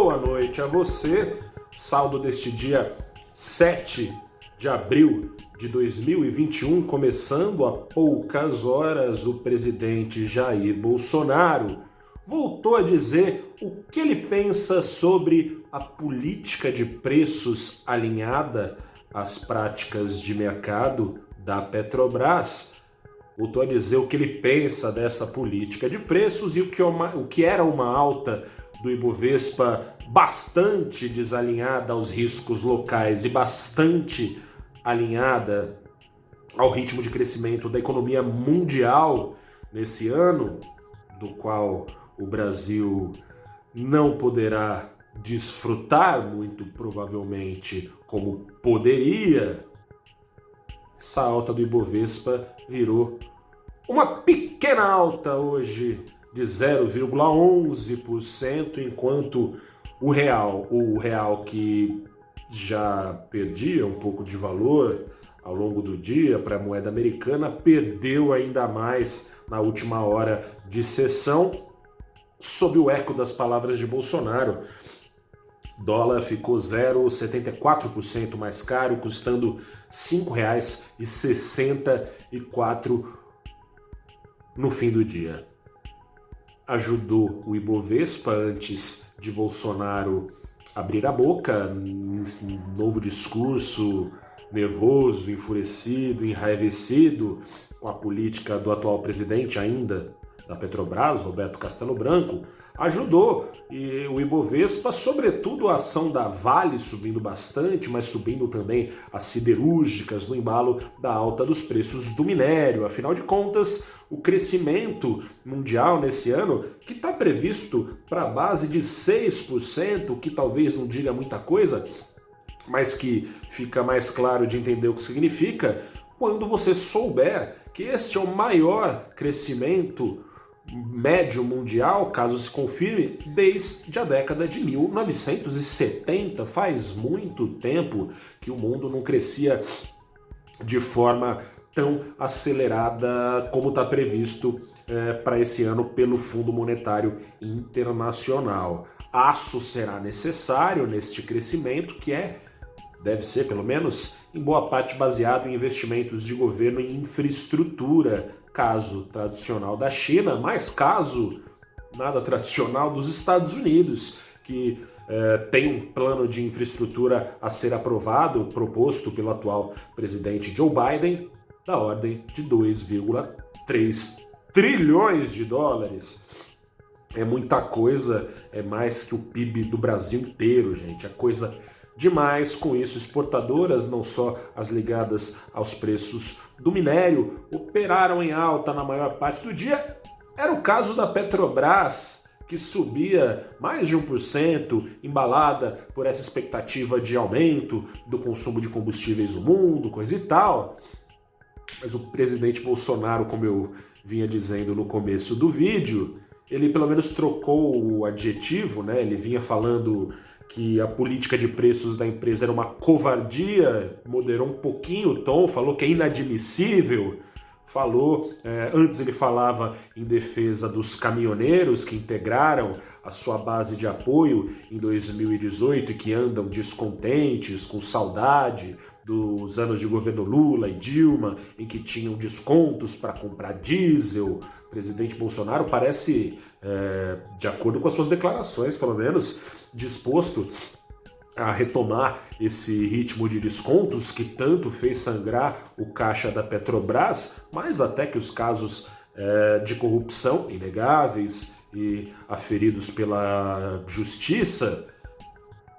boa noite a você. Saldo deste dia 7 de abril de 2021, começando há poucas horas, o presidente Jair Bolsonaro voltou a dizer o que ele pensa sobre a política de preços alinhada às práticas de mercado da Petrobras voltou a dizer o que ele pensa dessa política de preços e o que, é o que era uma alta do Ibovespa bastante desalinhada aos riscos locais e bastante alinhada ao ritmo de crescimento da economia mundial nesse ano, do qual o Brasil não poderá desfrutar muito provavelmente como poderia, essa alta do Ibovespa virou uma pequena alta hoje de 0,11%, enquanto o real, o real que já perdia um pouco de valor ao longo do dia para a moeda americana, perdeu ainda mais na última hora de sessão, sob o eco das palavras de Bolsonaro. Dólar ficou 0,74% mais caro, custando R$ 5,64 no fim do dia. Ajudou o Ibovespa antes de Bolsonaro abrir a boca, um novo discurso nervoso, enfurecido, enraivecido com a política do atual presidente ainda da Petrobras, Roberto Castelo Branco, ajudou e o Ibovespa, sobretudo a ação da Vale subindo bastante, mas subindo também as siderúrgicas no embalo da alta dos preços do minério. Afinal de contas, o crescimento mundial nesse ano, que está previsto para a base de 6%, que talvez não diga muita coisa, mas que fica mais claro de entender o que significa, quando você souber que este é o maior crescimento médio mundial, caso se confirme, desde a década de 1970. Faz muito tempo que o mundo não crescia de forma tão acelerada como está previsto é, para esse ano pelo Fundo Monetário Internacional. Aço será necessário neste crescimento, que é, deve ser pelo menos, em boa parte baseado em investimentos de governo em infraestrutura, caso tradicional da China, mais caso nada tradicional dos Estados Unidos, que eh, tem um plano de infraestrutura a ser aprovado, proposto pelo atual presidente Joe Biden, da ordem de 2,3 trilhões de dólares. É muita coisa, é mais que o PIB do Brasil inteiro, gente. É coisa demais. Com isso, exportadoras, não só as ligadas aos preços do minério, operaram em alta na maior parte do dia. Era o caso da Petrobras, que subia mais de 1%, embalada por essa expectativa de aumento do consumo de combustíveis no mundo, coisa e tal. Mas o presidente Bolsonaro, como eu vinha dizendo no começo do vídeo, ele pelo menos trocou o adjetivo, né? Ele vinha falando que a política de preços da empresa era uma covardia, moderou um pouquinho o tom, falou que é inadmissível, falou, é, antes ele falava em defesa dos caminhoneiros que integraram a sua base de apoio em 2018 e que andam descontentes, com saudade dos anos de governo Lula e Dilma, em que tinham descontos para comprar diesel. Presidente Bolsonaro parece, é, de acordo com as suas declarações, pelo menos, disposto a retomar esse ritmo de descontos que tanto fez sangrar o caixa da Petrobras, mas até que os casos é, de corrupção inegáveis e aferidos pela justiça,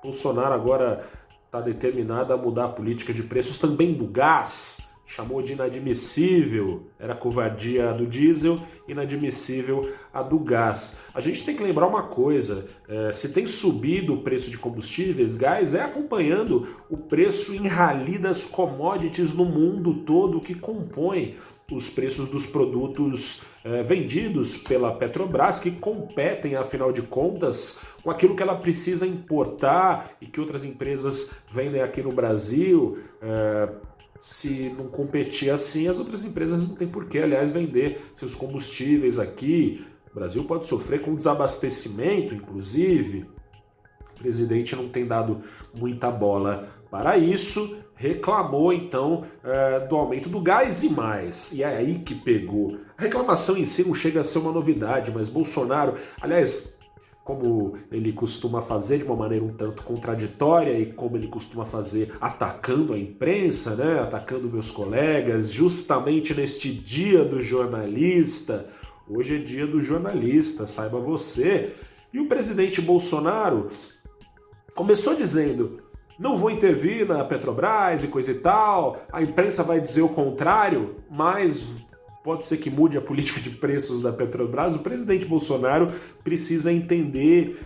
Bolsonaro agora está determinado a mudar a política de preços também do gás chamou de inadmissível, era covardia do diesel, inadmissível a do gás. A gente tem que lembrar uma coisa: é, se tem subido o preço de combustíveis, gás é acompanhando o preço em rally das commodities no mundo todo que compõe os preços dos produtos é, vendidos pela Petrobras, que competem, afinal de contas, com aquilo que ela precisa importar e que outras empresas vendem aqui no Brasil. É, se não competir assim, as outras empresas não têm por que, aliás, vender seus combustíveis aqui. O Brasil pode sofrer com desabastecimento, inclusive. O presidente não tem dado muita bola para isso, reclamou então é, do aumento do gás e mais. E é aí que pegou. A reclamação em si não chega a ser uma novidade, mas Bolsonaro, aliás, como ele costuma fazer de uma maneira um tanto contraditória e como ele costuma fazer atacando a imprensa, né, atacando meus colegas, justamente neste dia do jornalista. Hoje é dia do jornalista, saiba você. E o presidente Bolsonaro começou dizendo: não vou intervir na Petrobras e coisa e tal, a imprensa vai dizer o contrário, mas pode ser que mude a política de preços da Petrobras. O presidente Bolsonaro precisa entender,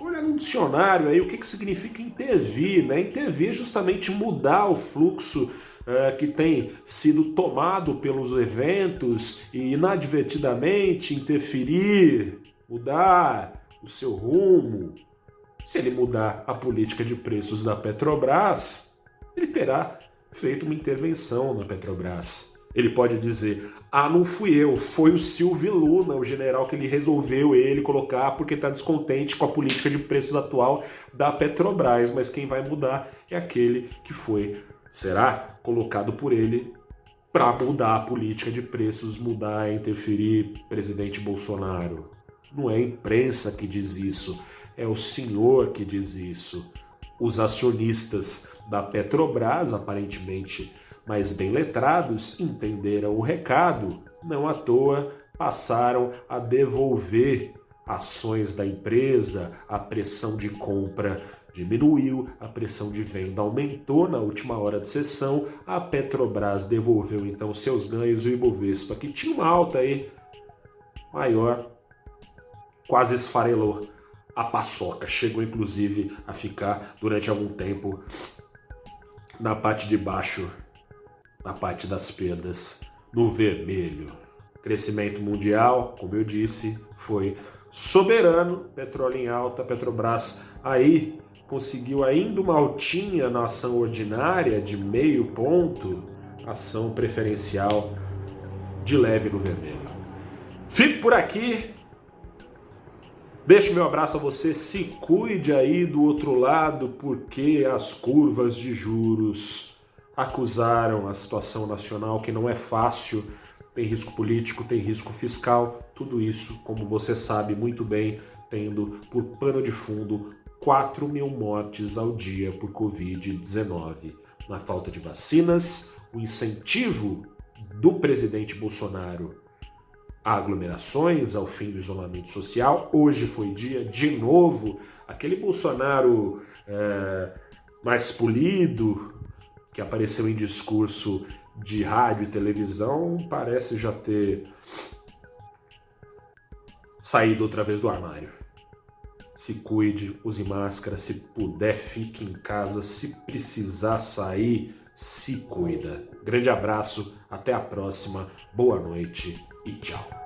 olha no dicionário aí, o que, que significa intervir. Né? Intervir é justamente mudar o fluxo uh, que tem sido tomado pelos eventos e inadvertidamente interferir, mudar o seu rumo, se ele mudar a política de preços da Petrobras, ele terá feito uma intervenção na Petrobras. Ele pode dizer: ah, não fui eu, foi o Silvio Luna, o general que ele resolveu ele colocar porque está descontente com a política de preços atual da Petrobras. Mas quem vai mudar é aquele que foi, será, colocado por ele para mudar a política de preços, mudar, interferir presidente Bolsonaro. Não é a imprensa que diz isso é o senhor que diz isso. Os acionistas da Petrobras, aparentemente mais bem letrados, entenderam o recado, não à toa passaram a devolver ações da empresa, a pressão de compra diminuiu, a pressão de venda aumentou na última hora de sessão, a Petrobras devolveu então seus ganhos. E o Ibovespa, que tinha uma alta aí maior, quase esfarelou a paçoca. Chegou inclusive a ficar durante algum tempo na parte de baixo, na parte das perdas, no vermelho. Crescimento mundial, como eu disse, foi soberano, petróleo em alta, Petrobras aí conseguiu ainda uma altinha na ação ordinária de meio ponto, ação preferencial de leve no vermelho. Fico por aqui, Deixo meu abraço a você, se cuide aí do outro lado, porque as curvas de juros acusaram a situação nacional que não é fácil, tem risco político, tem risco fiscal, tudo isso, como você sabe muito bem, tendo por pano de fundo 4 mil mortes ao dia por Covid-19. Na falta de vacinas, o incentivo do presidente Bolsonaro aglomerações, ao fim do isolamento social. Hoje foi dia de novo, aquele Bolsonaro é, mais polido, que apareceu em discurso de rádio e televisão, parece já ter saído outra vez do armário. Se cuide, use máscara, se puder, fique em casa, se precisar sair, se cuida. Grande abraço, até a próxima, boa noite e tchau.